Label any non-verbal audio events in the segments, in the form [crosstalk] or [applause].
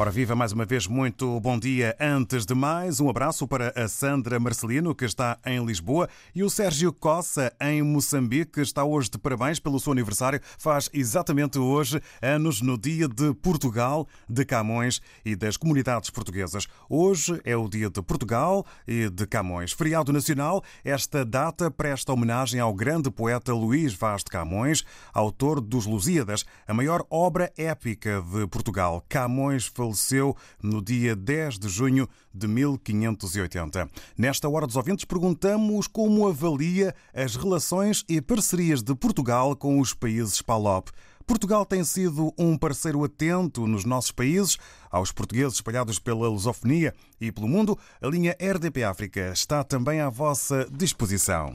Ora, viva mais uma vez, muito bom dia. Antes de mais, um abraço para a Sandra Marcelino, que está em Lisboa, e o Sérgio Coça, em Moçambique, que está hoje de parabéns pelo seu aniversário. Faz exatamente hoje anos no Dia de Portugal, de Camões e das comunidades portuguesas. Hoje é o Dia de Portugal e de Camões. Feriado nacional, esta data presta homenagem ao grande poeta Luís Vaz de Camões, autor dos Lusíadas, a maior obra épica de Portugal. Camões faleceu no dia 10 de junho de 1580. Nesta Hora dos Ouvintes, perguntamos como avalia as relações e parcerias de Portugal com os países PALOP. Portugal tem sido um parceiro atento nos nossos países, aos portugueses espalhados pela lusofonia e pelo mundo. A linha RDP África está também à vossa disposição.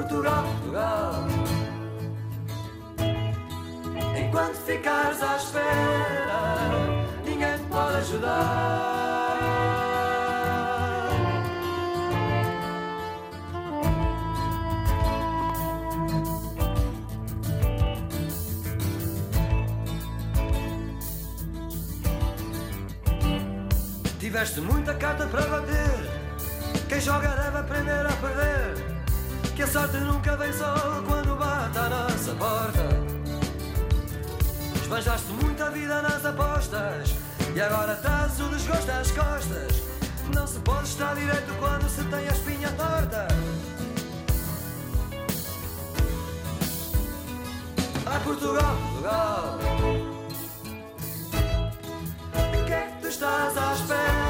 Portugal, Portugal. Enquanto ficares à espera, ninguém te pode ajudar. Tiveste muita carta para bater. Quem joga deve aprender a perder. Que a sorte nunca vem só quando bate à nossa porta. Esbanjaste muita vida nas apostas. E agora traz o desgosto às costas. Não se pode estar direito quando se tem a espinha torta. Ai Portugal, Portugal. O que é que tu estás à espera?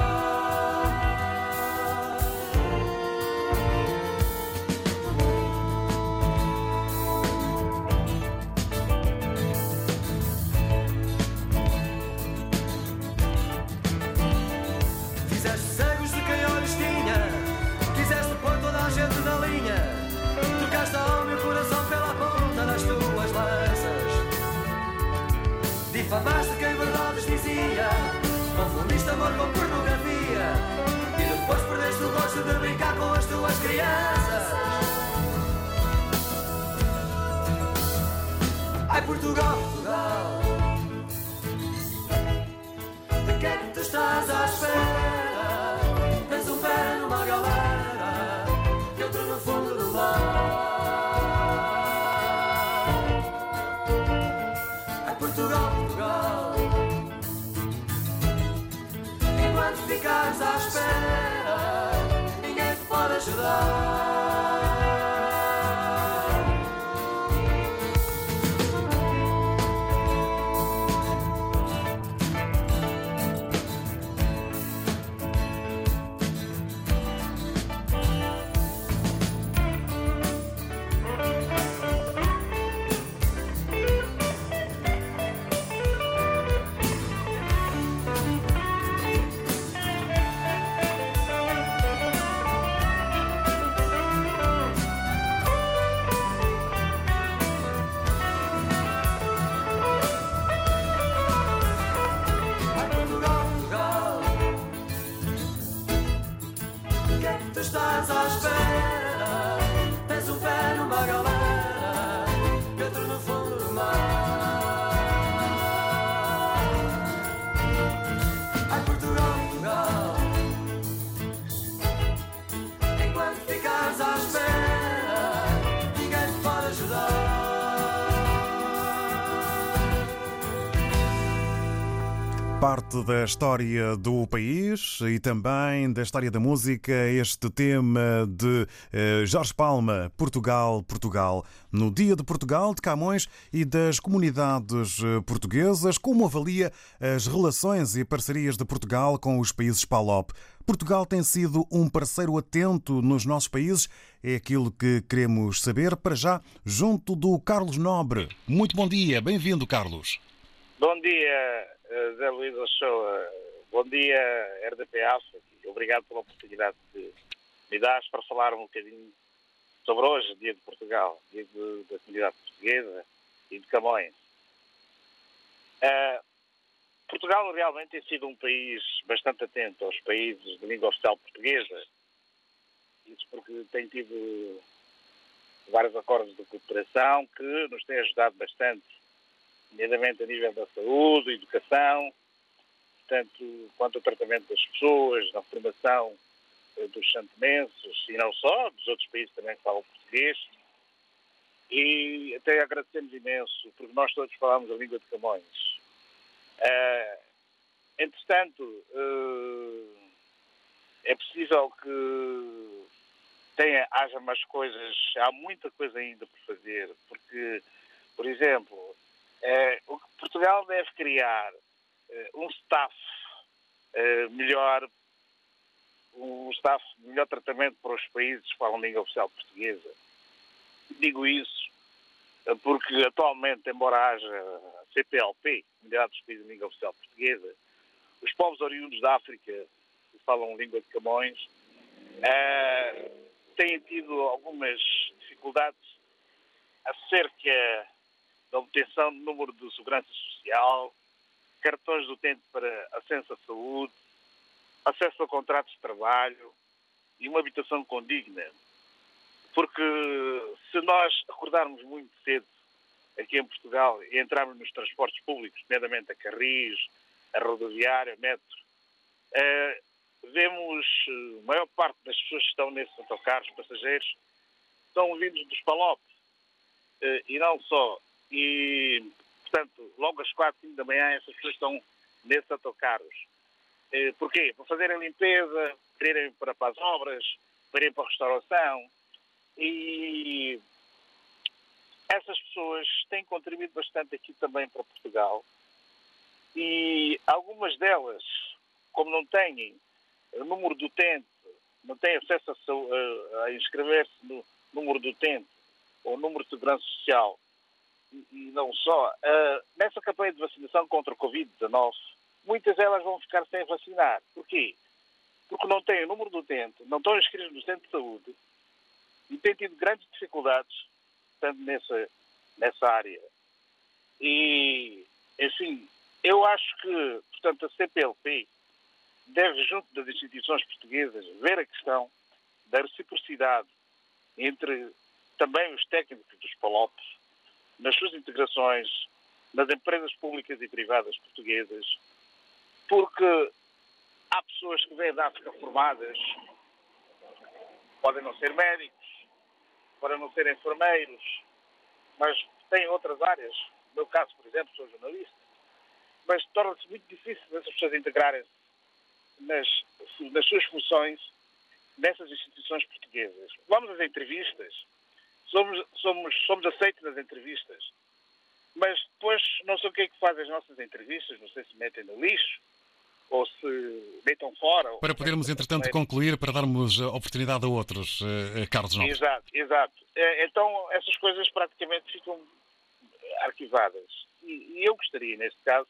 com pornografia. E depois perdeste o gosto de brincar com as tuas crianças. Ai Portugal, Portugal De que é que tu estás à espera? Tens um pé numa galera E outro no fundo do mar. ficares à espera, ninguém te pode ajudar. O que é que Parte da história do país e também da história da música, este tema de eh, Jorge Palma, Portugal, Portugal. No Dia de Portugal, de Camões e das comunidades eh, portuguesas, como avalia as relações e parcerias de Portugal com os países PALOP? Portugal tem sido um parceiro atento nos nossos países? É aquilo que queremos saber para já, junto do Carlos Nobre. Muito bom dia, bem-vindo, Carlos. Bom dia, Zé Luís Ochoa. Bom dia, RDP África. Obrigado pela oportunidade que me dás para falar um bocadinho sobre hoje, Dia de Portugal, Dia de- da Comunidade Portuguesa e de Camões. Eh, Portugal realmente tem sido um país bastante atento aos países de língua oficial portuguesa. Isso porque tem tido vários acordos de cooperação que nos têm ajudado bastante nomeadamente a nível da saúde, educação, tanto quanto ao tratamento das pessoas, na formação eh, dos santomenses e não só, dos outros países também que falam português. E até agradecemos imenso, porque nós todos falamos a língua de Camões. Eh, entretanto, eh, é possível que tenha, haja mais coisas, há muita coisa ainda por fazer, porque, por exemplo, o que Portugal deve criar eh, um staff eh, melhor, um staff de melhor tratamento para os países que falam língua oficial portuguesa. Digo isso eh, porque atualmente, embora haja CPLP, Comunidade dos Países de Língua Oficial Portuguesa, os povos oriundos da África que falam língua de Camões eh, têm tido algumas dificuldades acerca da obtenção de número de segurança social, cartões de utente para acesso à saúde, acesso a contratos de trabalho e uma habitação condigna. Porque se nós acordarmos muito cedo aqui em Portugal e entrarmos nos transportes públicos, nomeadamente a Carris, a rodoviária, a metro, eh, vemos eh, a maior parte das pessoas que estão nesses autocarros, passageiros, são vindos dos PALOP. Eh, e não só. E, portanto, logo às quatro, cinco da manhã, essas pessoas estão nesses autocarros. Eh, porquê? Para fazerem limpeza, para irem para, para as obras, para irem para a restauração. E essas pessoas têm contribuído bastante aqui também para Portugal. E algumas delas, como não têm o número do utente, não têm acesso a, a- a inscrever-se no número do utente ou número de segurança social, e, não só, ah, nessa campanha de vacinação contra o Covid-19, muitas delas vão ficar sem vacinar. Porquê? Porque não têm o número do utente, não estão inscritos no centro de saúde e têm tido grandes dificuldades, tanto nessa, nessa área. E, enfim, eu acho que, portanto, a CPLP deve, junto das instituições portuguesas, ver a questão da reciprocidade entre também os técnicos dos PALOPs, nas suas integrações, nas empresas públicas e privadas portuguesas, porque há pessoas que vêm da África formadas, podem não ser médicos, podem não ser enfermeiros, mas têm outras áreas. No meu caso, por exemplo, sou jornalista. Mas torna-se muito difícil essas pessoas integrarem-se nas, nas suas funções nessas instituições portuguesas. Vamos às entrevistas, somos, somos, somos aceitos nas entrevistas, mas depois não sei o que é que fazem as nossas entrevistas, não sei se metem no lixo ou se deitam fora. Para podermos, entretanto, concluir, para darmos a oportunidade a outros, eh, Carlos Nobre. Exato, exato. Eh, Então, essas coisas praticamente ficam arquivadas. E, eu gostaria, neste caso,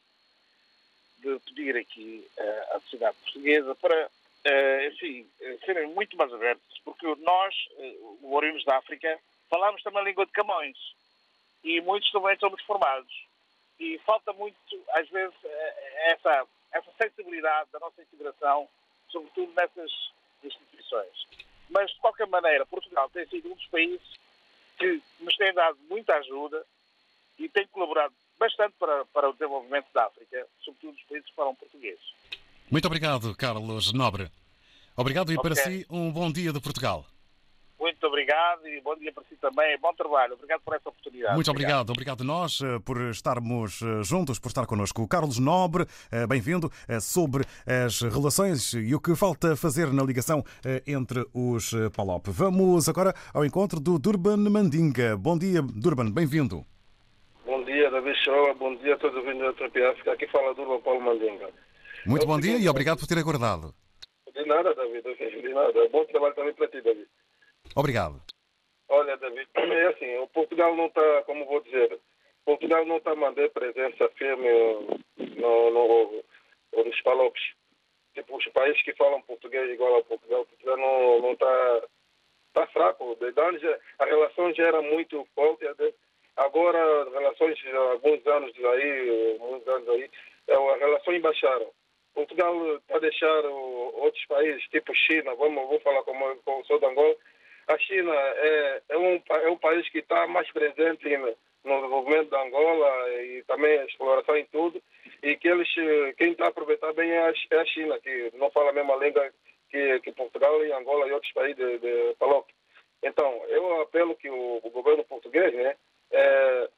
de pedir aqui eh, à sociedade portuguesa para, eh, enfim, eh, serem muito mais abertos, porque nós, eh, o oriundos da África, falamos também a língua de Camões e muitos também somos formados. E falta muito, às vezes, eh, essa, essa sensibilidade da nossa integração, sobretudo nessas instituições. Mas, de qualquer maneira, Portugal tem sido um dos países que nos tem dado muita ajuda e tem colaborado bastante para, para o desenvolvimento da África, sobretudo os países que falam português. Muito obrigado, Carlos Nobre. Obrigado e para Ok. si um bom dia de Portugal. Muito obrigado e bom dia para si também. Bom trabalho. Obrigado por essa oportunidade. Muito obrigado, obrigado a nós eh, por estarmos eh, juntos, por estar connosco. Carlos Nobre, eh, bem-vindo, sobre as relações e o que falta fazer na ligação entre os PALOP. Vamos agora ao encontro do Durban Mandinga. Bom dia, Durban, bem-vindo. Bom dia, David Shoa. Bom dia a todos os vindos da Tropi África. Aqui fala Durba Paulo Mandinga. Muito bom dia e obrigado por ter aguardado. De nada, David. De nada. Bom trabalho também para ti, David. Obrigado. Olha, David, é assim, o Portugal não está, como vou dizer, Portugal não está a mandar presença firme no, no, nos palopes. Tipo, os países que falam português igual a Portugal, Portugal não está tá fraco. De antes, a relação já era muito forte. até- Agora, relações, alguns anos aí, alguns anos aí, eh, as relações baixaram. Portugal está a deixar outros países, tipo China, vamos, vou falar como, como sou de Angola, a China é, é, um, é um país que está mais presente no, desenvolvimento da Angola e também a exploração em tudo. E que eles, quem está a aproveitar bem é a, é a China, que não fala a mesma língua que, que Portugal e Angola e outros países de, de. Então, eu apelo que o, o governo português né, eh,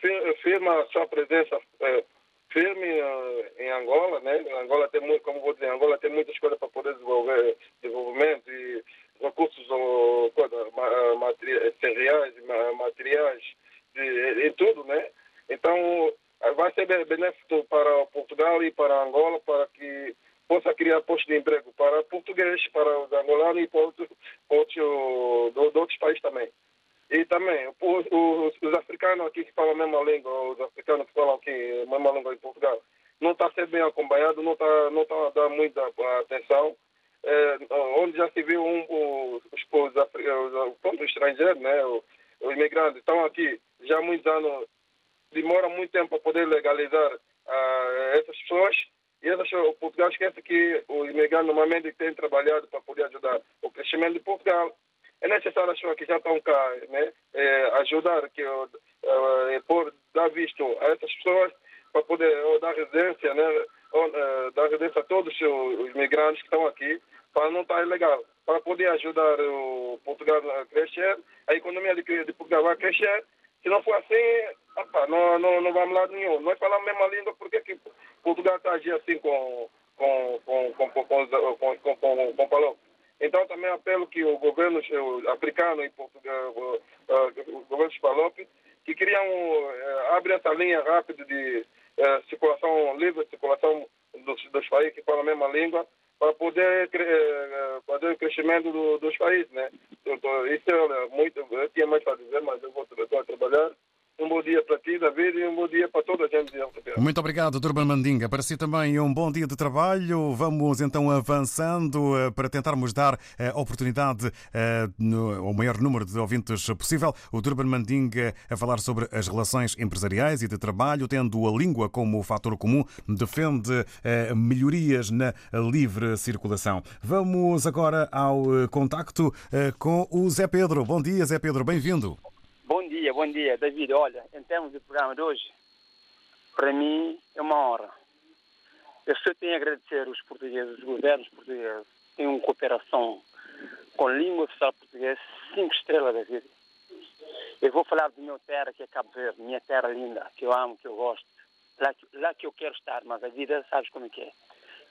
fir- firma a sua presença eh, firme eh, em Angola, né? Angola tem muito, como vou dizer, Angola tem muitas coisas para poder desenvolver desenvolvimento e recursos ou coisa, ma- materi- cereais, ma- materiais, de, em tudo, né? Então vai ser be- benéfico para Portugal e para Angola para que possa criar postos de emprego para portugueses, para os angolanos e para outros, outros, outros países também. E também, os, os, os africanos aqui que falam a mesma língua, os africanos que falam aqui a mesma língua em Portugal, não está ser bem acompanhado, não está não tá dar muita atenção. É, onde já se viu um, os, os, os, afri- os, pronto, os estrangeiros, né, os, imigrantes, estão aqui já há muitos anos, demora muito tempo para poder legalizar ah, essas pessoas. E essas, o Portugal esquece que os imigrantes normalmente têm trabalhado para poder ajudar o crescimento de Portugal é necessário as pessoas que já estão cá né, eh, ajudar, que, eh, por dar visto a essas pessoas para poder dar residência, né, eh, dar residência a todos os, os migrantes que estão aqui, para não estar ilegal, para poder ajudar o Portugal a crescer, a economia de, de Portugal vai crescer. Se não for assim, opa, não, não, não vamos lá nenhum. Nós falamos a mesma língua, porque que Portugal está agindo assim com, com, com, com, com, com, com, com, com, com Palop? Então, também apelo que o governo eh, africano e Portugal, o, eh, o governo Palop, que criam, eh, abre essa linha rápida de eh, circulação livre, circulação dos, dos países que falam a mesma língua, para poder eh, fazer o crescimento do, dos países, né? Então, Isso é muito, eu tinha mais para dizer, mas eu vou, eu vou trabalhar. Um bom dia para ti, David, e um bom dia para toda a gente de Muito obrigado, Durban Mandinga. Para si também um bom dia de trabalho. Vamos então avançando eh, para tentarmos dar eh, oportunidade eh, ao maior número de ouvintes possível. O Durban Mandinga a falar sobre as relações empresariais e de trabalho, tendo a língua como fator comum, defende melhorias na livre circulação. Vamos agora ao contacto com o Zé Pedro. Bom dia, Zé Pedro, bem-vindo. Bom dia, bom dia, David. Olha, em termos de programa de hoje, para mim é uma honra. Eu só tenho a agradecer os portugueses, os governos portugueses, têm uma cooperação com a língua oficial portuguesa, cinco estrelas, David. Eu vou falar da minha terra, que é Cabo Verde, minha terra linda, que eu amo, que eu gosto. Lá que, lá que eu quero estar, mas a vida sabes como é que é.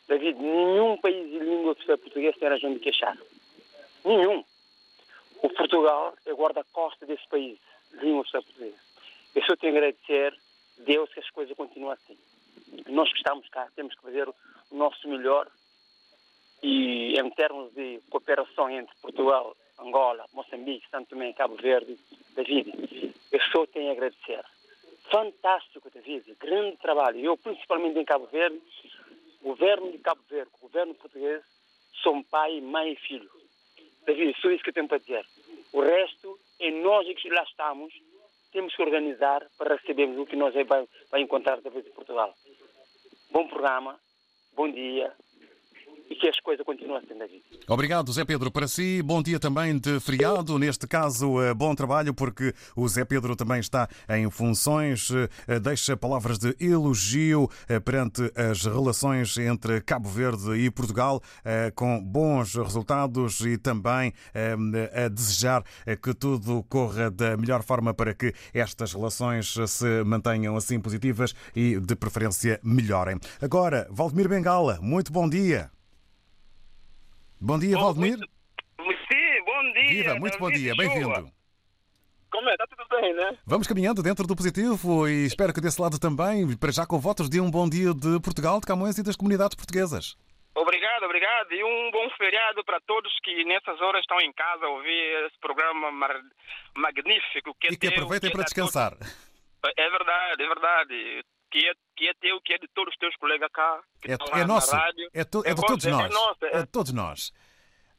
David, nenhum país de língua oficial portuguesa tem razão de queixar. Nenhum. O Portugal é guarda-costa desse país, língua oficial portuguesa. Eu só tenho a agradecer a Deus que as coisas continuam assim. Nós que estamos cá temos que fazer o nosso melhor e em termos de cooperação entre Portugal, Angola, Moçambique, Santo Tomé Cabo Verde, David, eu só tenho a agradecer. Fantástico, David, grande trabalho. Eu, principalmente em Cabo Verde, governo de Cabo Verde, governo português, são pai, mãe e filho. David, só isso que eu tenho para dizer. O resto é nós que lá estamos, temos que organizar para recebermos o que nós vai, vai encontrar depois de Portugal. Bom programa, bom dia, que as coisas continuem assim, David. Obrigado, Zé Pedro. Para si, bom dia também de feriado. Neste caso, eh, bom trabalho, porque o Zé Pedro também está em funções. Eh, deixa palavras de elogio eh, perante as relações entre Cabo Verde e Portugal, com bons resultados e também a desejar que tudo corra da melhor forma para que estas relações se mantenham assim positivas e, de preferência, melhorem. Agora, Valdemir Bengala, muito bom dia. Bom dia, Bom, Valdemir. Muito, sim, bom dia. Viva, muito bom dia, bem-vindo. Como é? Está tudo bem, né? Vamos caminhando dentro do positivo e espero que desse lado também, para já com votos de um bom dia de Portugal, de Camões e das comunidades portuguesas. Obrigado, obrigado. E um bom feriado para todos que nessas horas estão em casa a ouvir esse programa magnífico. Que e que aproveitem para descansar. É verdade, é verdade. Que é, que é teu, que é de todos os teus colegas cá. Que É, estão é nosso, rádio. é, to- é de todos é, nós. É é. É de todos nós.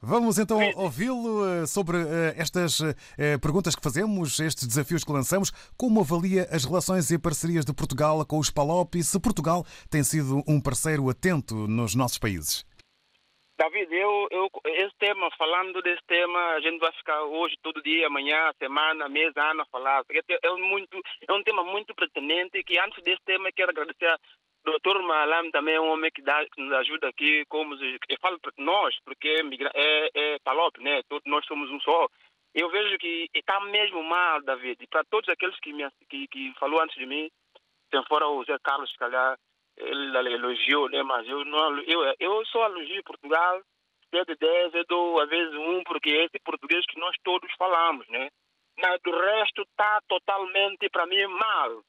Vamos então ouvi-lo eh, sobre eh, estas eh, perguntas que fazemos, estes desafios que lançamos. Como avalia as relações e parcerias de Portugal com os PALOP e se Portugal tem sido um parceiro atento nos nossos países? David, eu, eu, esse tema, falando desse tema, a gente vai ficar hoje, todo dia, amanhã, semana, mês, ano a falar. É, muito, é um tema muito pertinente que antes desse tema quero agradecer ao doutor Malam também é um homem que, dá, que nos ajuda aqui, como eu falo nós, porque é, é, é Palop, né? Todos nós somos um só. Eu vejo que está mesmo mal, David, para todos aqueles que, me, que, que falou antes de mim, tem fora o Zé Carlos, se calhar, ele elogiou, né? Mas eu não eu, eu só elogio Portugal, se é de 10, eu dou às vezes um, porque é esse português que nós todos falamos, né? Mas do resto está totalmente, para mim, mal.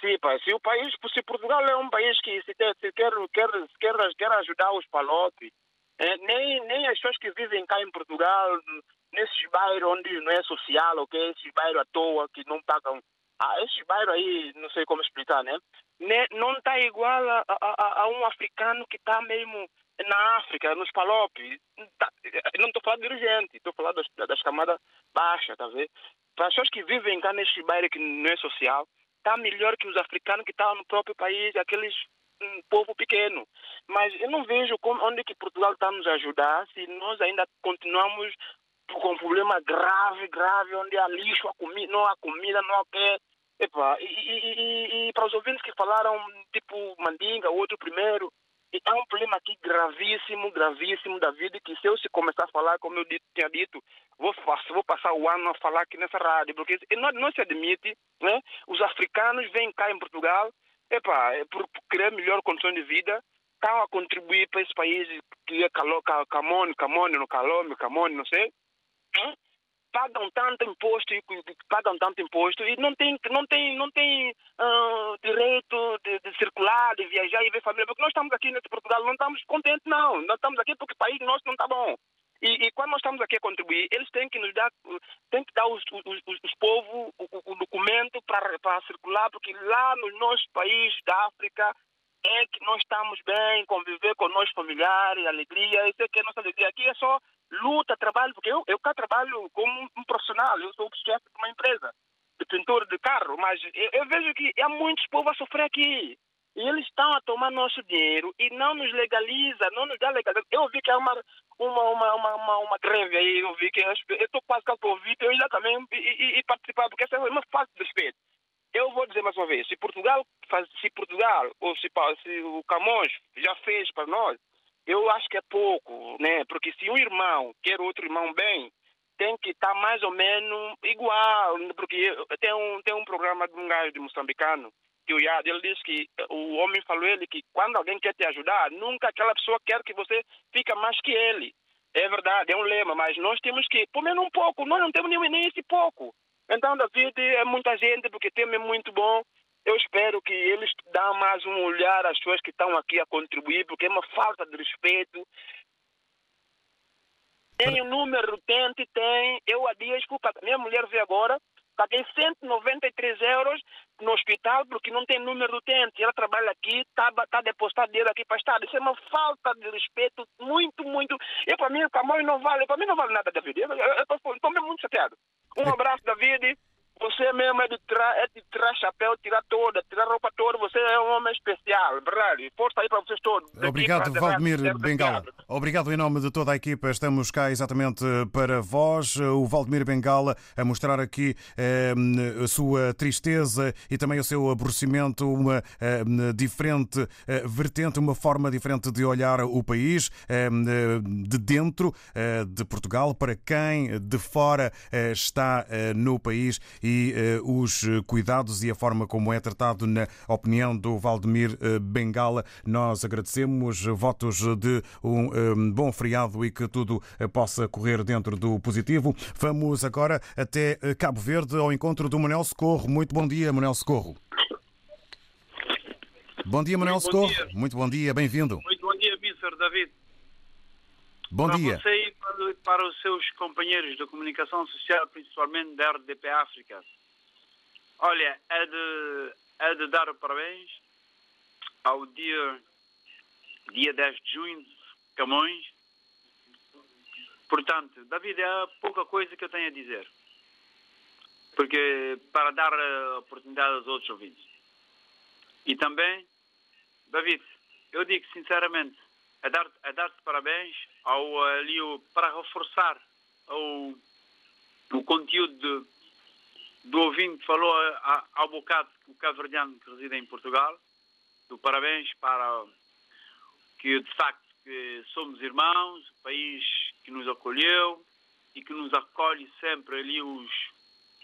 Sim, se o país, se Portugal é um país que se, quer, se quer, quer, quer, quer ajudar os palopes, é, nem, nem as pessoas que vivem cá em Portugal, nesses bairros onde não é social, ok? Esses bairros à toa que não pagam. Ah, esses bairros aí, não sei como explicar, né? Ne- não está igual a, a, a- um africano que está mesmo na África, nos palopes. Tá- não estou falando de dirigente, estou falando das, das camadas baixas, tá vendo? Para as pessoas que vivem cá nesse bairro que não é social, está melhor que os africanos que estão no próprio país, aqueles um povo pequeno. Mas eu não vejo como, onde que Portugal está nos ajudar se nós ainda continuamos com um problema grave, grave, onde há lixo, há comida, não há comida, não há pé. Epa, e, e- e- e- para os ouvintes que falaram, tipo Mandinga, outro primeiro, e há um problema aqui gravíssimo, gravíssimo da vida, que se eu se começar a falar, como eu dito- tinha dito, vou, vou passar o ano a falar aqui nessa rádio, porque não, não se admite, né? Os africanos vêm cá em Portugal, epa, é por por querer melhor condição de vida, estão a contribuir para esse país que é calo- ca- Camone, Camone, no Calome, Camone, não sei, hein? pagam tanto imposto e pagam tanto imposto e não tem não tem não tem ah, direito de, de circular de viajar e ver família porque nós estamos aqui nesse Portugal não estamos contentes não nós estamos aqui porque o país nosso não está bom e, e quando nós estamos aqui a contribuir eles têm que nos dar têm que dar os os, os, os povos o, o- documento para para circular porque lá nos nossos países da África é que nós estamos bem, conviver com nós familiares, alegria, isso é que é a nossa alegria. Aqui é só luta, trabalho, porque eu, eu cá trabalho como um, profissional, eu sou o chefe de uma empresa de pintura de carro, mas eu, eu vejo que há muitos povos a sofrer aqui. E eles estão a tomar nosso dinheiro e não nos legaliza, não nos dá legalização. Eu vi que há uma, uma, uma, uma, uma, uma greve aí, eu vi que eu estou quase que a ouvir, eu ia também e, e, e participar, porque essa é uma fase de respeito. Eu vou dizer mais uma vez, se Portugal, faz, se Portugal ou se, se o Camões já fez para nós, eu acho que é pouco, né? Porque se um irmão quer outro irmão bem, tem que estar mais ou menos igual, porque tem um, tem um programa de um gajo de moçambicano Tioiado, ele disse que o homem falou ele que quando alguém quer te ajudar, nunca aquela pessoa quer que você fica mais que ele. É verdade, é um lema, mas nós temos que, pelo menos um pouco, nós não temos nem, nem esse pouco. Então, David, é muita gente, porque o tema é muito bom. Eu espero que eles dão mais um olhar às pessoas que estão aqui a contribuir, porque é uma falta de respeito. Tem o número, tente, tem. Eu há dias, desculpa, minha mulher veio agora, paguei 193 euros no hospital porque não tem número do utente. Ela trabalha aqui, está tá depositado dinheiro aqui para o Estado. Isso é uma falta de respeito muito, muito. Eu, para mim, o Camões não vale, para mim não vale nada, David. Eu estou muito chateado. Um abraço, David. Você mesmo é de tirar, é de tirar chapéu, tirar toda, tirar roupa toda. Você é um homem especial, verdade. Força aí para vocês todos. Obrigado, Valdemir Bengala. Obrigado em nome de toda a equipa. Estamos cá exatamente para vós. O Valdemir Bengala a mostrar aqui eh, a sua tristeza e também o seu aborrecimento, uma eh, diferente eh, vertente, uma forma diferente de olhar o país, eh, de dentro eh, de Portugal, para quem de fora eh, está no país e os cuidados e a forma como é tratado na opinião do Valdemir Bengala. Nós agradecemos votos de um bom feriado e que tudo possa correr dentro do positivo. Vamos agora até Cabo Verde ao encontro do Manuel Socorro. Muito bom dia, Manuel Socorro. Bom dia, Manuel Socorro. dia. Muito bom dia, bem-vindo. Muito bom dia, Mr. David. Bom para dia. você e para, para os seus companheiros da comunicação social, principalmente da RDP África. Olha, é de, é de dar parabéns ao dia, dia 10 de junho Camões. Portanto, David, é pouca coisa que eu tenho a dizer. Porque para dar oportunidade aos outros ouvintes. E também, David, eu digo sinceramente, a dar a dar-te parabéns ao ali o- para reforçar o, o conteúdo de, do ouvinte que falou a- a- ao bocado o cabo-verdiano que reside em Portugal. Do parabéns para que de facto que somos irmãos, o país que nos acolheu e que nos acolhe sempre ali os,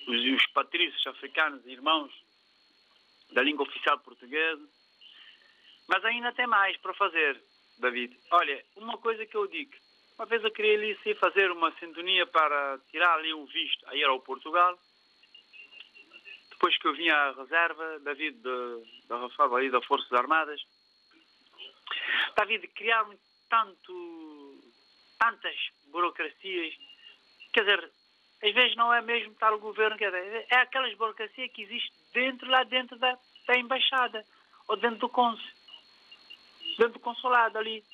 os, os patrícios africanos, irmãos da língua oficial portuguesa. Mas ainda tem mais para fazer, David. Olha, uma coisa que eu digo. Uma vez eu queria ali sim, fazer uma sintonia para tirar ali o visto a ir ao Portugal. Depois que eu vim à reserva, David, da Rafael ali das Forças Armadas. David, criaram tanto, tantas burocracias. Quer dizer, às vezes não é mesmo estar o governo, quer dizer, é aquelas burocracias que existem dentro, lá dentro da, da embaixada, ou dentro do cônsul, dentro do consulado ali.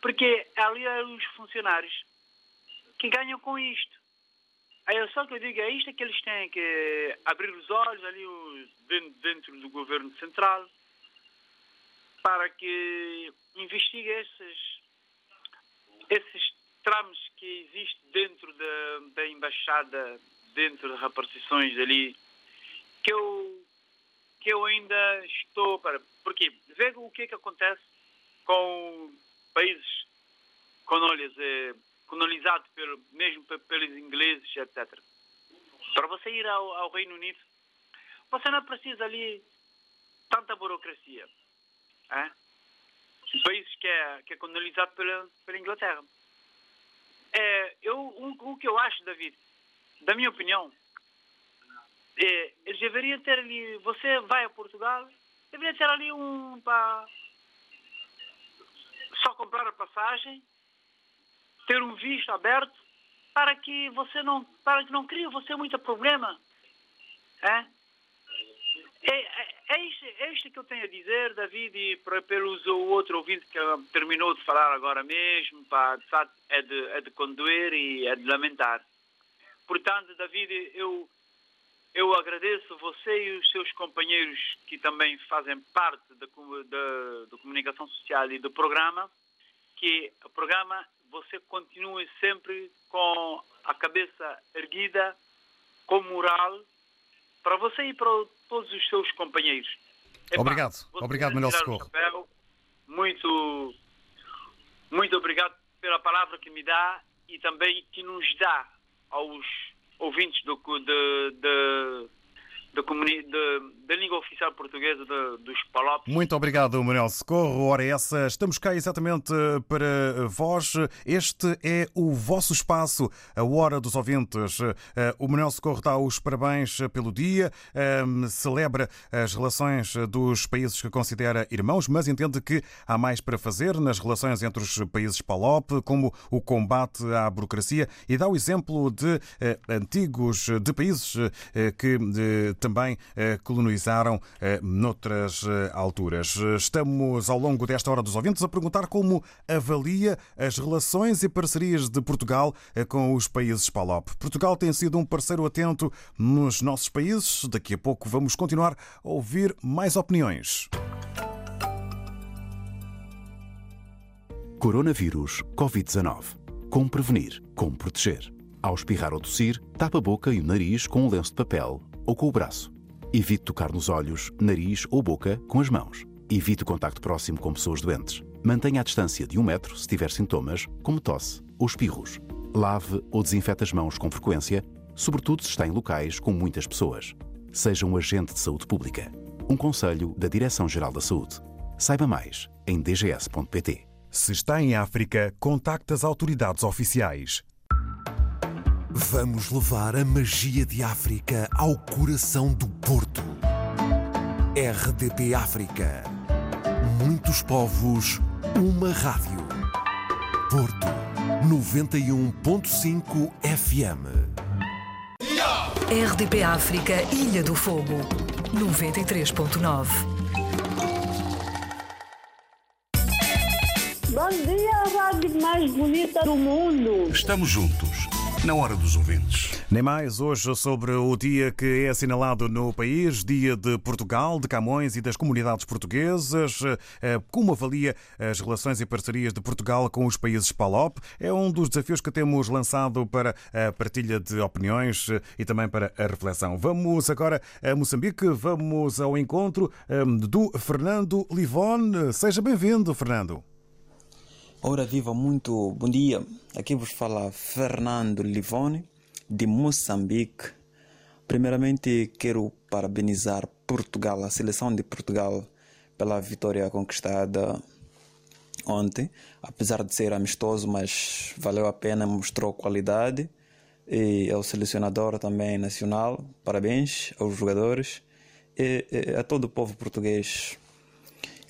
Porque ali é os funcionários que ganham com isto. Aí só que eu digo, é isto que eles têm que abrir os olhos ali dentro do governo central para que investigue esses, esses tramos que existem dentro da, da embaixada, dentro das repartições ali, que eu, que eu ainda estou para. Porque vê o que é que acontece com países eh, colonizados pelo, mesmo pe- pelos ingleses, etc. Para você ir ao, ao Reino Unido, você não precisa ali tanta burocracia. É? Um país que é, que é colonizado pela, pela Inglaterra. É, eu, o, o que eu acho, David, da minha opinião, é, eles deveriam ter ali. Você vai a Portugal, deveria ter ali um. Para, só comprar a passagem, ter um visto aberto, para que você não. para que não crie você muito problema. É? É, é, é, isto, é isto que eu tenho a dizer, David, e para, o outro ouvinte que ah, terminou de falar agora mesmo, pá, é de, é de condoer e é de lamentar. Portanto, David, eu, eu agradeço você e os seus companheiros que também fazem parte da, da, da comunicação social e do programa, que o programa você continue sempre com a cabeça erguida, com moral, para você e para todos os seus companheiros. Epá, Obrigado. Obrigado, Manuel o Socorro. chapéu. Muito, muito obrigado pela palavra que me dá e também que nos dá aos ouvintes do, de, de, da, da- língua oficial portuguesa da- dos Palopes. Muito obrigado, Manuel Socorro. Ora, essa, estamos cá exatamente para vós. Este é o vosso espaço, a Hora dos Ouvintes. Eh, O Manuel Socorro dá os parabéns pelo dia, eh, celebra as relações dos países que considera irmãos, mas entende que há mais para fazer nas relações entre os países PALOP, como o combate à burocracia, e dá o exemplo de eh, antigos, de países eh, que eh, também eh, colonizaram eh, noutras eh, alturas. Estamos, ao longo desta Hora dos Ouvintes, a perguntar como avalia as relações e parcerias de Portugal com os países PALOP. Portugal tem sido um parceiro atento nos nossos países. Daqui a pouco vamos continuar a ouvir mais opiniões. Coronavírus Covid-19. Como prevenir? Como proteger? Ao espirrar ou tossir, tapa a boca e o nariz com um lenço de papel ou com o braço. Evite tocar nos olhos, nariz ou boca com as mãos. Evite o contacto próximo com pessoas doentes. Mantenha a distância de um metro se tiver sintomas, como tosse ou espirros. Lave ou desinfete as mãos com frequência, sobretudo se está em locais com muitas pessoas. Seja um agente de saúde pública. Um conselho da Direção-Geral da Saúde. Saiba mais em dgs.pt. Se está em África, contacte as autoridades oficiais. Vamos levar a magia de África ao coração do Porto. RDP África. Muitos povos, uma rádio. Porto 91.5 FM. RDP África, Ilha do Fogo, 93.9. Bom dia, a rádio mais bonita do mundo. Estamos juntos, na hora dos ouvintes. Nem mais hoje sobre o dia que é assinalado no país, Dia de Portugal, de Camões e das comunidades portuguesas. Eh, Como avalia as relações e parcerias de Portugal com os países PALOP? É um dos desafios que temos lançado para a partilha de opiniões eh, e também para a reflexão. Vamos agora a Moçambique, vamos ao encontro eh, do Fernando Livone. Seja bem-vindo, Fernando. Ora viva, muito bom dia. Aqui vos fala Fernando Livone, de Moçambique. Primeiramente, quero parabenizar Portugal, a seleção de Portugal, pela vitória conquistada ontem. Apesar de ser amistoso, mas valeu a pena, mostrou qualidade. E ao selecionador também nacional, parabéns aos jogadores e a todo o povo português.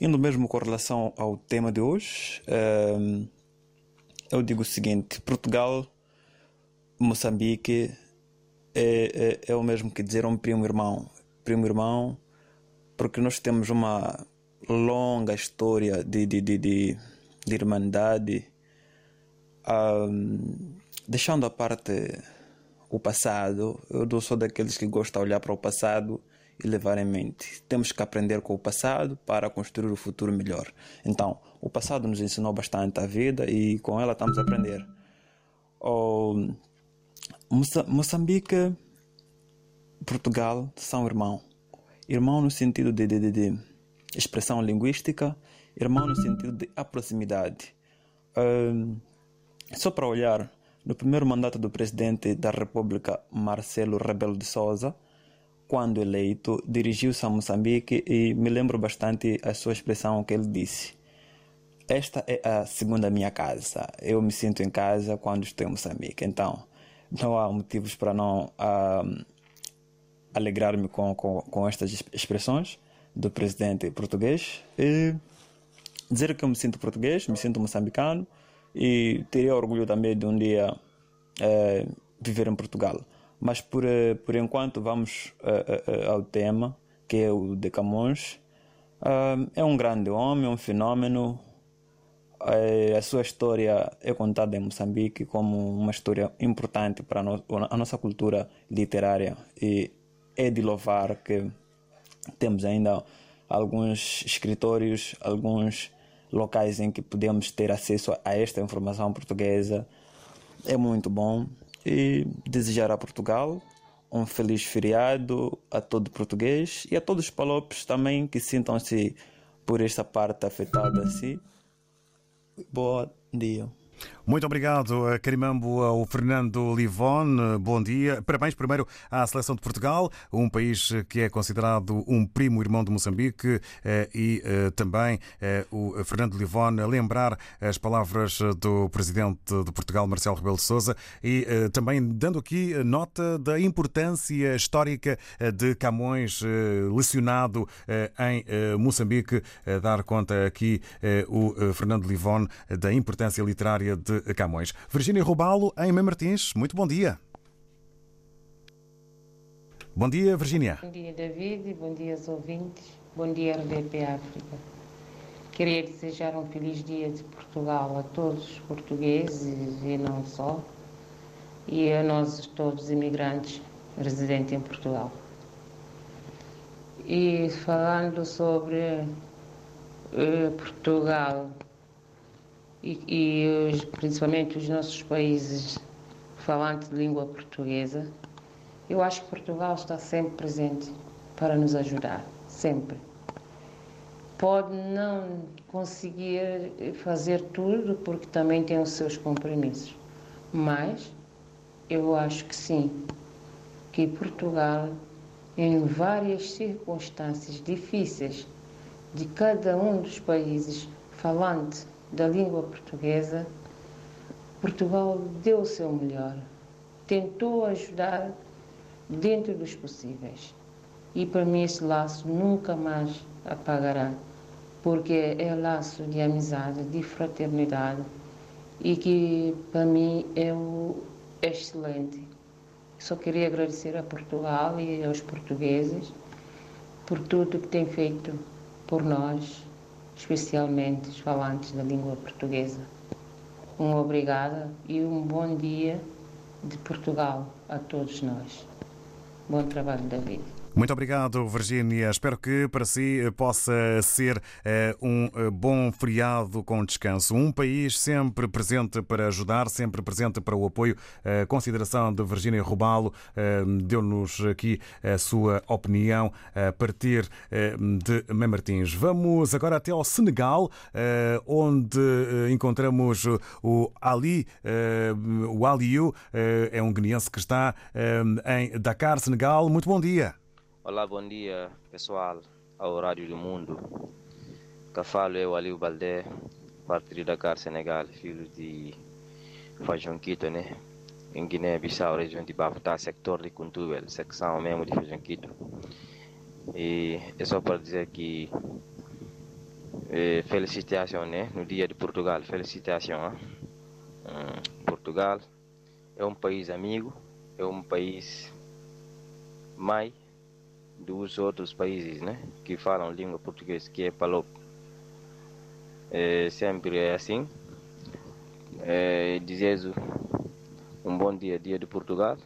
Indo mesmo com relação ao tema de hoje, ehm, eu digo o seguinte: Portugal, Moçambique é, é, é o mesmo que dizer um primo irmão. Primo irmão, porque nós temos uma longa história de, de, de, de, de irmandade, Ahm, deixando à parte o passado, eu sou daqueles que gostam de olhar para o passado e levar em mente. Temos que aprender com o passado para construir o futuro melhor. Então, o passado nos ensinou bastante a vida e com ela estamos a aprender. Oh, Moça- Moçambique, Portugal são irmão. Irmão no sentido de, de, de, de expressão linguística, irmão no sentido de proximidade. Ahm, só para olhar, no primeiro mandato do presidente da República, Marcelo Rebelo de Souza, quando eleito, dirigiu-se a Moçambique e me lembro bastante a sua expressão que ele disse. Esta é a segunda minha casa. Eu me sinto em casa quando estou em Moçambique. Então, não há motivos para não ah, alegrar-me com, com, com estas exp- expressões do presidente português e dizer que eu me sinto português, me sinto moçambicano e teria orgulho também de um dia eh, viver em Portugal. Mas por, eh, por enquanto vamos eh, eh, ao tema, que é o de Camões. É um grande homem, um fenômeno. A sua história é contada em Moçambique como uma história importante para a nossa cultura literária e é de louvar que temos ainda alguns escritórios, alguns locais em que podemos ter acesso a esta informação portuguesa. É muito bom e desejar a Portugal um feliz feriado a todo português e a todos os palopes também que sintam-se por esta parte afetada assim. Bom dia. Muito obrigado, Carimambo, ao Fernando Livon. Bom dia. Parabéns primeiro à seleção de Portugal, um país que é considerado um primo irmão de Moçambique, eh, e eh, também eh, o Fernando Livon a lembrar as palavras do presidente de Portugal, Marcelo Rebelo de Sousa, e também dando aqui nota da importância histórica de Camões, lecionado em Moçambique, dar conta aqui o Fernando Livon da importância literária de Camões. Virgínia Rubalo, em Mãe Martins, muito bom dia. Bom dia, Virgínia. Bom dia, David, bom dia aos ouvintes, bom dia, RDP África. Queria desejar um feliz dia de Portugal a todos os portugueses e não só, e a nós todos imigrantes residentes em Portugal. E falando sobre eh, Portugal, e, e os, principalmente os nossos países falantes de língua portuguesa, eu acho que Portugal está sempre presente para nos ajudar, sempre. Pode não conseguir fazer tudo, porque também tem os seus compromissos, mas eu acho que sim, que Portugal, em várias circunstâncias difíceis de cada um dos países falantes da língua portuguesa, Portugal deu o seu melhor, tentou ajudar dentro dos possíveis. E para mim esse laço nunca mais apagará, porque é laço de amizade, de fraternidade e que para mim é o excelente. Só queria agradecer a Portugal e aos portugueses por tudo que têm feito por nós especialmente os falantes da língua portuguesa. Um obrigada e um bom dia de Portugal a todos nós. Bom trabalho, David. Muito obrigado, Virgínia. Espero que para si possa ser eh, um eh, bom feriado com descanso. Um país sempre presente para ajudar, sempre presente para o apoio. A consideração de Virgínia Rubalo eh, deu-nos aqui a sua opinião a partir de Mãe Martins. Vamos agora até ao Senegal, onde encontramos o Ali, o Aliu, é um guineense que está em Dakar, Senegal. Muito bom dia. Olá, bom dia pessoal, ao Rádio do Mundo. Que falo o Aliu Baldé, partido de Dakar, Senegal, filho de Fajonquito, né? Em Guiné-Bissau, região de Bafutá, sector de Kuntubel, secção mesmo de Fajonquito. E é só para dizer que é, felicitação, né? No dia de Portugal, felicitação. Hum, Portugal é um país amigo, é um país mais dos outros países né, que falam língua portuguesa, que é Palop. É, sempre é assim. É, desejo um bom dia, dia de Portugal,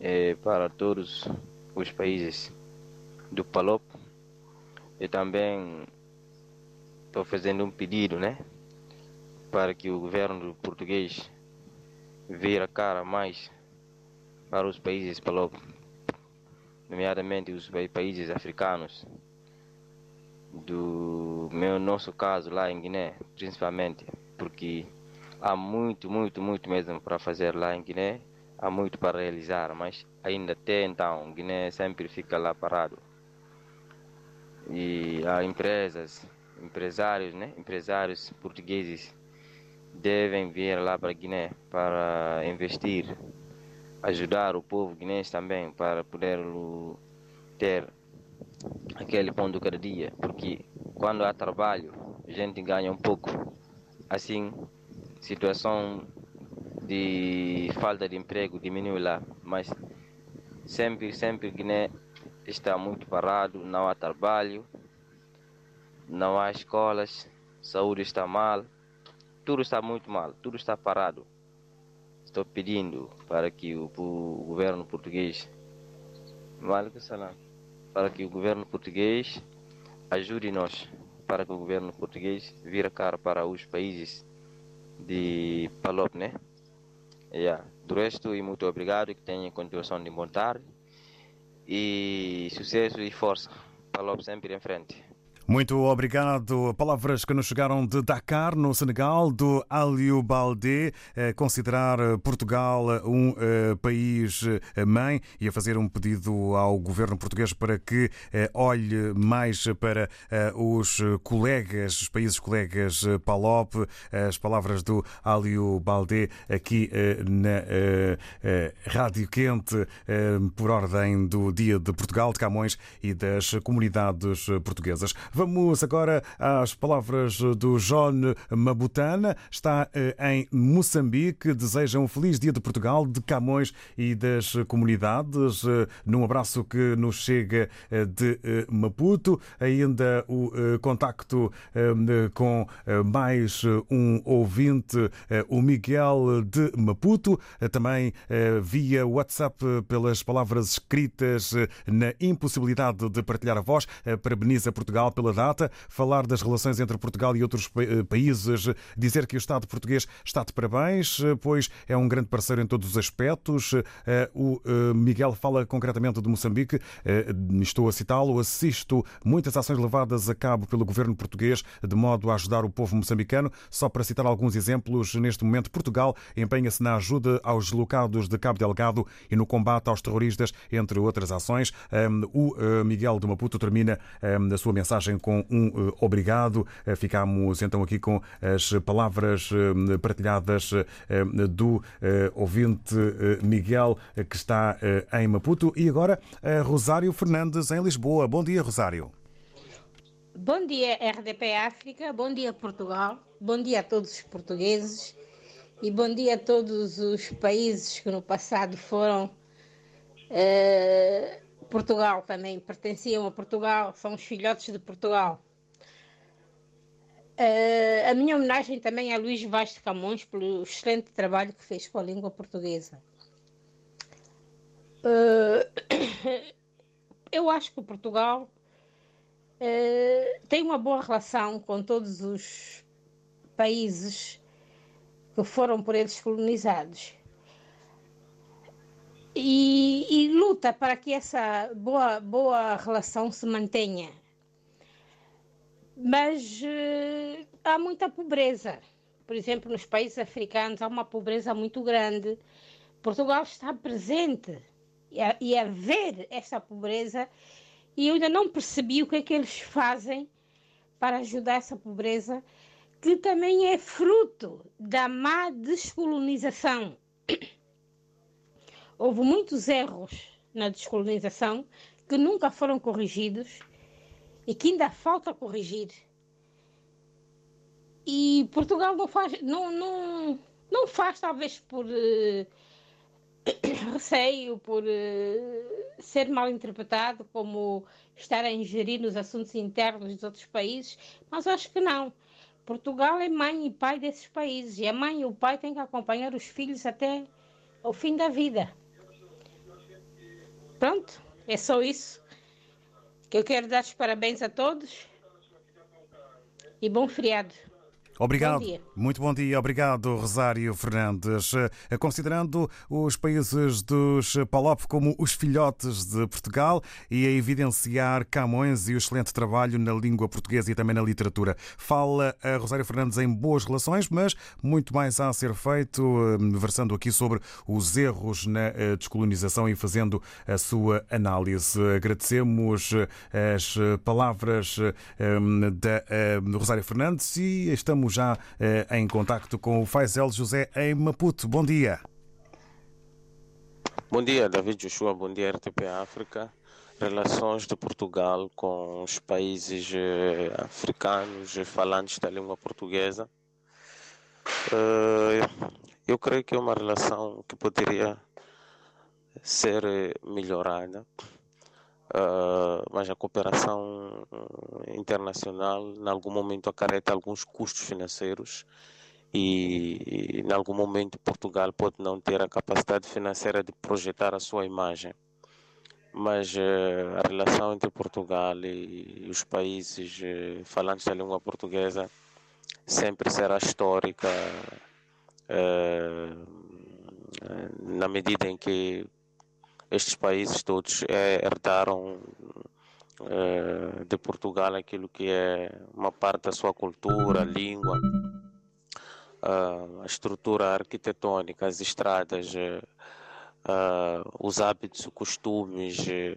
é, para todos os países do Palop. E também estou fazendo um pedido, né, para que o governo português vira cara mais para os países Palop nomeadamente os países africanos, do meu nosso caso lá em Guiné, principalmente, porque há muito, muito, muito mesmo para fazer lá em Guiné, há muito para realizar, mas ainda até então Guiné sempre fica lá parado. E há empresas, empresários, né? Empresários portugueses devem vir lá para Guiné para investir ajudar o povo guinense também para poder ter aquele pão do cada dia, porque quando há trabalho a gente ganha um pouco. Assim, situação de falta de emprego diminui lá, mas sempre, sempre Guiné está muito parado, não há trabalho, não há escolas, saúde está mal, tudo está muito mal, tudo está parado estou pedindo para que o, o governo português para que o governo português ajude nós para que o governo português vira cara para os países de Palop, né? Yeah. Do resto, e muito obrigado, que tenha continuação de bom tarde e sucesso e força. Palop sempre em frente. Muito obrigado. Palavras que nos chegaram de Dakar, no Senegal, do Aliou Baldé, a considerar Portugal um eh, país eh, mãe e a fazer um pedido ao governo português para que eh, olhe mais para os colegas, os países colegas PALOP. As palavras do Aliou Baldé aqui na Rádio Quente, por ordem do Dia de Portugal, de Camões e das comunidades portuguesas. Vamos agora às palavras do John Mabutana. Está eh, em Moçambique. Deseja um feliz dia de Portugal, de Camões e das comunidades. Eh, num abraço que nos chega eh, de Maputo. Ainda o contacto com mais um ouvinte, o Miguel de Maputo. Também via WhatsApp pelas palavras escritas na impossibilidade de partilhar a voz. Parabeniza Portugal pela data, falar das relações entre Portugal e outros eh, países, dizer que o Estado português está de parabéns, eh, pois é um grande parceiro em todos os aspectos. Eh, o Miguel fala concretamente de Moçambique, estou a citá-lo, assisto muitas ações levadas a cabo pelo governo português de modo a ajudar o povo moçambicano. Só para citar alguns exemplos, neste momento Portugal empenha-se na ajuda aos deslocados de Cabo Delgado e no combate aos terroristas, entre outras ações. O Miguel de Maputo termina a sua mensagem com um eh, obrigado. Eh, ficamos então aqui com as palavras eh, partilhadas do ouvinte Miguel, que está em Maputo. E agora, Rosário Fernandes, em Lisboa. Bom dia, Rosário. Bom dia, RDP África. Bom dia, Portugal. Bom dia a todos os portugueses. E bom dia a todos os países que no passado foram. Portugal também, pertenciam a Portugal, são os filhotes de Portugal. Uh, a minha homenagem também a Luís Vaz de Camões pelo excelente trabalho que fez com a língua portuguesa. Uh, [coughs] eu acho que Portugal uh, tem uma boa relação com todos os países que foram por eles colonizados e, e luta para que essa boa, boa relação se mantenha. Mas uh, há muita pobreza. Por exemplo, nos países africanos há uma pobreza muito grande. Portugal está presente e a, e a ver essa pobreza e eu ainda não percebi o que é que eles fazem para ajudar essa pobreza, que também é fruto da má descolonização. Houve muitos erros na descolonização que nunca foram corrigidos e que ainda falta corrigir. E Portugal não faz, não, não, não faz talvez por uh, [coughs] receio, por uh, ser mal interpretado, como estar a ingerir nos assuntos internos dos outros países, mas acho que não. Portugal é mãe e pai desses países e a mãe e o pai têm que acompanhar os filhos até o fim da vida. Pronto, é só isso. Que eu quero dar os parabéns a todos e bom feriado. Obrigado. Bom Muito bom dia. Obrigado, Rosário Fernandes. Eh, considerando os países dos PALOP como os filhotes de Portugal e a evidenciar Camões e o excelente trabalho na língua portuguesa e também na literatura. Fala a Rosário Fernandes em boas relações, mas muito mais há a ser feito, eh, versando aqui sobre os erros na eh, descolonização e fazendo a sua análise. Agradecemos as palavras da Rosário Fernandes e estamos Estamos já eh, em contacto com o Faisal José em Maputo. Bom dia. Bom dia, David Joshua. Bom dia, RTP África. Relações de Portugal com os países eh, africanos falantes da língua portuguesa. Eh, eu creio que é uma relação que poderia ser melhorada Uh, mas a cooperação internacional, em algum momento, acarreta alguns custos financeiros e, em algum momento, Portugal pode não ter a capacidade financeira de projetar a sua imagem. Mas uh, a relação entre Portugal e, os países uh, falantes da língua portuguesa sempre será histórica na medida em que estes países todos é, herdaram eh, de Portugal aquilo que é uma parte da sua cultura, língua, ah, a estrutura arquitetônica, as estradas, eh, ah, os hábitos, costumes, eh,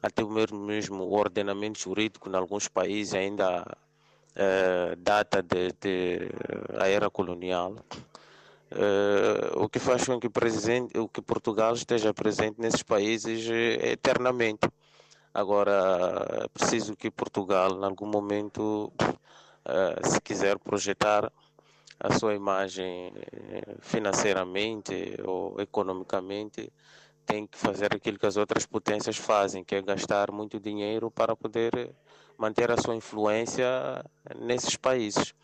até mesmo, o ordenamento jurídico em alguns países ainda data de, de a era colonial. Eh, o que faz com que, o que Portugal esteja presente nesses países eh, eternamente. Agora, preciso que Portugal, em algum momento, eh, se quiser projetar a sua imagem financeiramente ou economicamente, tem que fazer aquilo que as outras potências fazem, que é gastar muito dinheiro para poder manter a sua influência nesses países.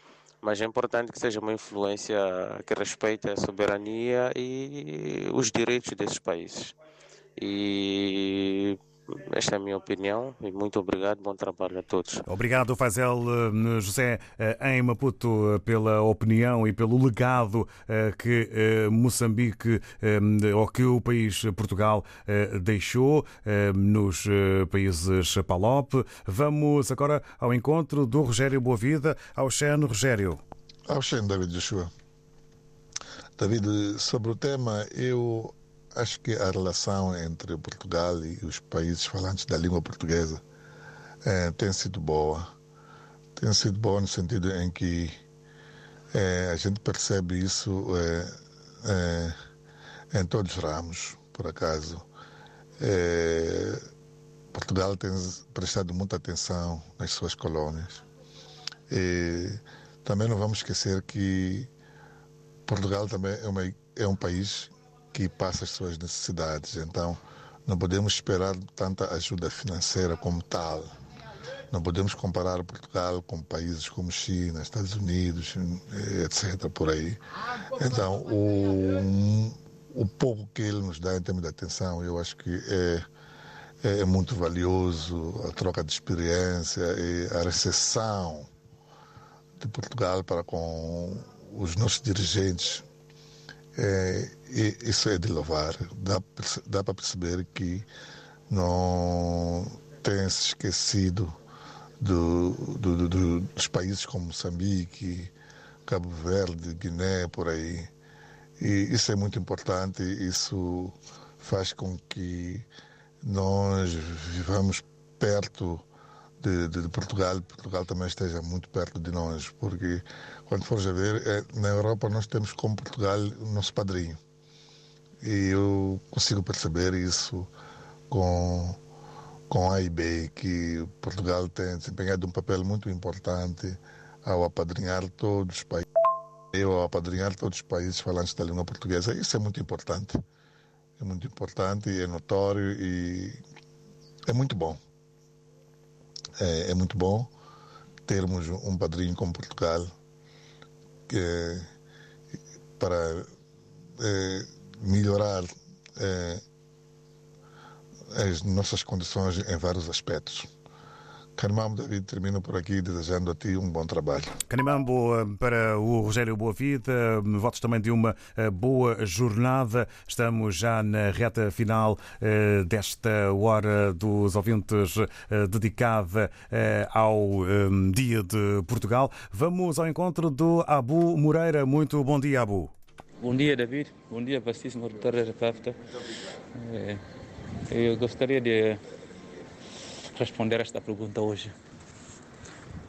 Mas é importante que seja uma influência que respeite a soberania e os direitos desses países. E esta é a minha opinião e muito obrigado, bom trabalho a todos. Obrigado, Fazel eh, José, eh, em Maputo, eh, pela opinião e pelo legado que Moçambique, ou que o país Portugal deixou nos países PALOP. Vamos agora ao encontro do Rogério Boavida, ao Xen Rogério. Ao Xen, David Joshua. David, sobre o tema, eu acho que a relação entre Portugal e os países falantes da língua portuguesa é, tem sido boa. Tem sido boa no sentido em que é, a gente percebe isso é, em todos os ramos, por acaso. Portugal tem prestado muita atenção nas suas colônias. E também não vamos esquecer que Portugal também é, uma, é um país que passa as suas necessidades. Então, não podemos esperar tanta ajuda financeira como tal. Não podemos comparar Portugal com países como China, Estados Unidos, etc. por aí. Então, o, o pouco que ele nos dá em termos de atenção, eu acho que é, é muito valioso a troca de experiência e a recepção de Portugal para com os nossos dirigentes é, isso é de louvar. Dá, dá para perceber que não tem se esquecido do, do, do, dos países como Moçambique, Cabo Verde, Guiné, por aí. E isso é muito importante, isso faz com que nós vivamos perto de, de, de, Portugal, Portugal também esteja muito perto de nós, porque quando fores a ver, é, na Europa nós temos como Portugal o nosso padrinho. E eu consigo perceber isso com, com A e B, que Portugal tem desempenhado um papel muito importante ao apadrinhar todos os países, eu apadrinhar todos os países falantes da língua portuguesa. Isso é muito importante. É muito importante, é notório e é muito bom é, é muito bom termos um padrinho como Portugal que, para é, melhorar é, as nossas condições em vários aspectos. Canimambo David, termino por aqui desejando a ti um bom trabalho. Canimambo, eh, para o Rogério Boa Vida, votos também de uma eh, boa jornada. Estamos já na reta final eh, desta hora dos ouvintes dedicada ao Dia de Portugal. Vamos ao encontro do Abu Moreira. Muito bom dia, Abu. Bom dia, David. Bom dia, vastíssimo doutor Rafta. Eu gostaria de responder esta pergunta hoje.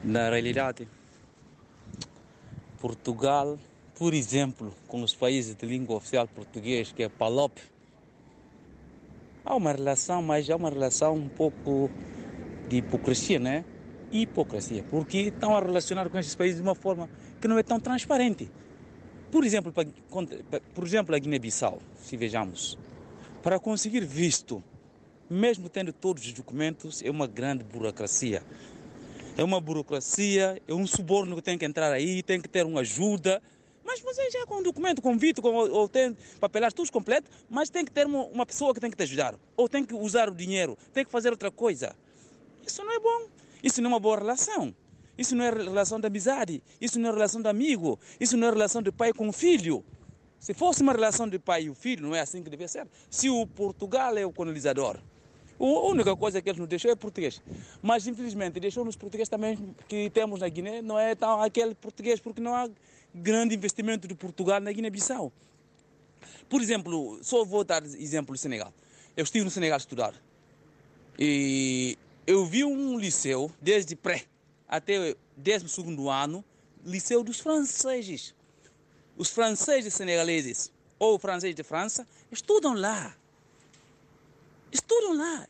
Na realidade, Portugal, por exemplo, com os países de língua oficial português, que é PALOP, há uma relação, mas há uma relação um pouco de hipocrisia, né? Hipocrisia, porque estão a relacionar com esses países de uma forma que não é tão transparente. Por exemplo, por exemplo a Guiné-Bissau, se vejamos, para conseguir visto mesmo tendo todos os documentos, é uma grande burocracia. É uma burocracia, é um suborno que tem que entrar aí, tem que ter uma ajuda. Mas você já com um documento, convite, com, ou tem papelagem, tudo completo, mas tem que ter uma, uma pessoa que tem que te ajudar. Ou tem que usar o dinheiro, tem que fazer outra coisa. Isso não é bom. Isso não é uma boa relação. Isso não é relação de amizade. Isso não é relação de amigo. Isso não é relação de pai com filho. Se fosse uma relação de pai e filho, não é assim que deve ser. Se o Portugal é o colonizador, A única coisa que eles nos deixou é português. Mas, infelizmente, deixou-nos português também que temos na Guiné, não é tão aquele português, porque não há grande investimento de Portugal na Guiné-Bissau. Por exemplo, só vou dar exemplo do Senegal. Eu estive no Senegal a estudar. E eu vi um liceu, desde pré até 12 ano, liceu dos franceses. Os franceses senegaleses ou franceses de França estudam lá. Estudam lá.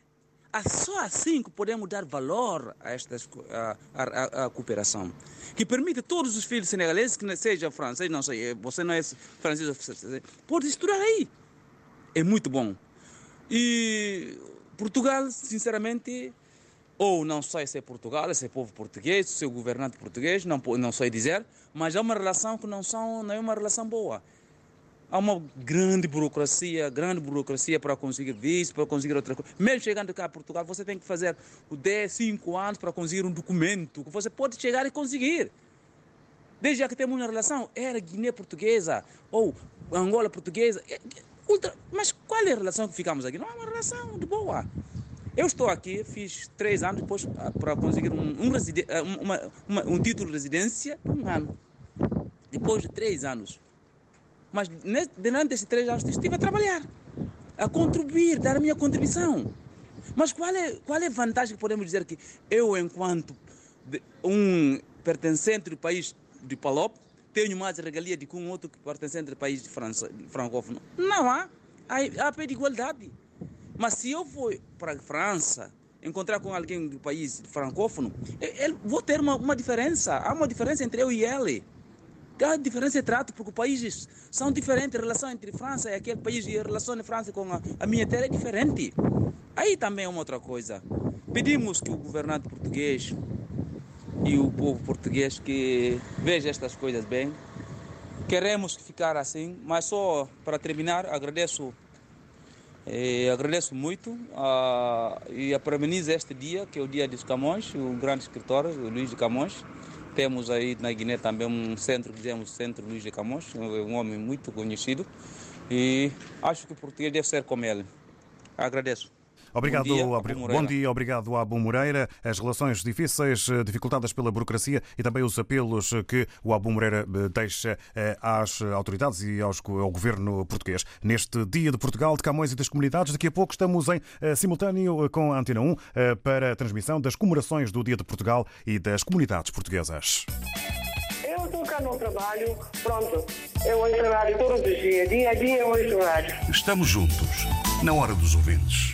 É só assim que podemos dar valor a esta a, a, a, cooperação. Que permite todos os filhos senegaleses, que seja francês, não sei, você não é francês, pode estudar aí. É muito bom. E Portugal, sinceramente, ou não sei se é Portugal, se é povo português, se é governante português, não, não sei dizer, mas é uma relação que não, são, não é uma relação boa. Há uma grande burocracia, grande burocracia para conseguir visto, para conseguir outra coisa. Mesmo chegando cá a Portugal, você tem que fazer 10, 5 anos para conseguir um documento que você pode chegar e conseguir. Desde que temos uma relação, era Guiné portuguesa ou Angola portuguesa. É, ultra, mas qual é a relação que ficamos aqui? Não é uma relação de boa. Eu estou aqui, fiz três anos depois ah, para conseguir um, um, ah, uma, uma, um título de residência, um ano. Depois de três anos. Mas durante esses três anos estive a trabalhar, a contribuir, dar a minha contribuição. Mas qual é, qual é a vantagem que podemos dizer que eu, enquanto um pertencente do país de Palop, tenho mais regalia do que um outro pertencente do país de França, francófono? Não. Há, há pé de igualdade. Mas se eu for para a França, encontrar com alguém do país francófono, eu, vou ter uma, uma diferença. Há uma diferença entre eu e ele. Há diferença de trato, porque países são diferentes. A relação entre França e aquele país e a relação de França com a, a minha terra é diferente. Aí também é uma outra coisa. Pedimos que o governante português e o povo português que veja estas coisas bem. Queremos ficar assim, mas só para terminar, agradeço e agradeço muito uh, e parabenizo este dia, que é o dia dos Camões, o grande escritor, o Luís de Camões. Temos aí na Guiné também um centro dizemos Centro Luís de Camões, um homem muito conhecido. E acho que o português deve ser como ele. Agradeço. Obrigado, bom dia, bom dia, obrigado a Abu Moreira. As relações difíceis, eh, dificultadas pela burocracia e também os apelos que o Abu Moreira eh, deixa eh, às autoridades e aos, ao governo português. Neste Dia de Portugal, de Camões e das Comunidades, daqui a pouco estamos em simultâneo com a Antena 1 para a transmissão das comemorações do Dia de Portugal e das comunidades portuguesas. Eu estou cá no trabalho, pronto. Eu ouço rádio todos os dias, dia a dia eu ouço rádio. Estamos juntos, na hora dos ouvintes.